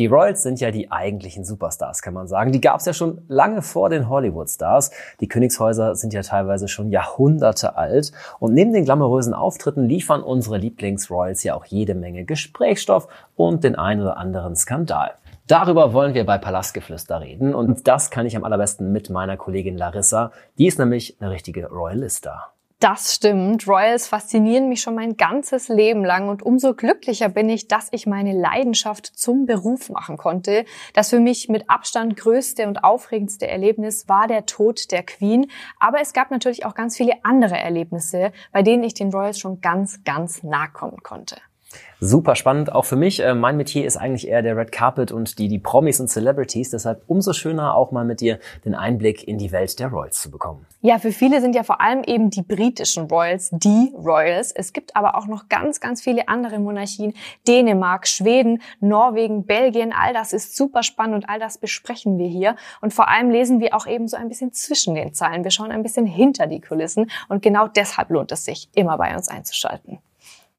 Die Royals sind ja die eigentlichen Superstars, kann man sagen. Die gab es ja schon lange vor den Hollywood-Stars. Die Königshäuser sind ja teilweise schon Jahrhunderte alt. Und neben den glamourösen Auftritten liefern unsere Lieblings-Royals ja auch jede Menge Gesprächsstoff und den ein oder anderen Skandal. Darüber wollen wir bei Palastgeflüster reden und das kann ich am allerbesten mit meiner Kollegin Larissa. Die ist nämlich eine richtige Royalista. Das stimmt. Royals faszinieren mich schon mein ganzes Leben lang und umso glücklicher bin ich, dass ich meine Leidenschaft zum Beruf machen konnte. Das für mich mit Abstand größte und aufregendste Erlebnis war der Tod der Queen. Aber es gab natürlich auch ganz viele andere Erlebnisse, bei denen ich den Royals schon ganz, ganz nah kommen konnte. Super spannend, auch für mich. Äh, mein Metier ist eigentlich eher der Red Carpet und die, die Promis und Celebrities. Deshalb umso schöner auch mal mit dir den Einblick in die Welt der Royals zu bekommen. Ja, für viele sind ja vor allem eben die britischen Royals die Royals. Es gibt aber auch noch ganz, ganz viele andere Monarchien. Dänemark, Schweden, Norwegen, Belgien. All das ist super spannend und all das besprechen wir hier. Und vor allem lesen wir auch eben so ein bisschen zwischen den Zeilen. Wir schauen ein bisschen hinter die Kulissen und genau deshalb lohnt es sich, immer bei uns einzuschalten.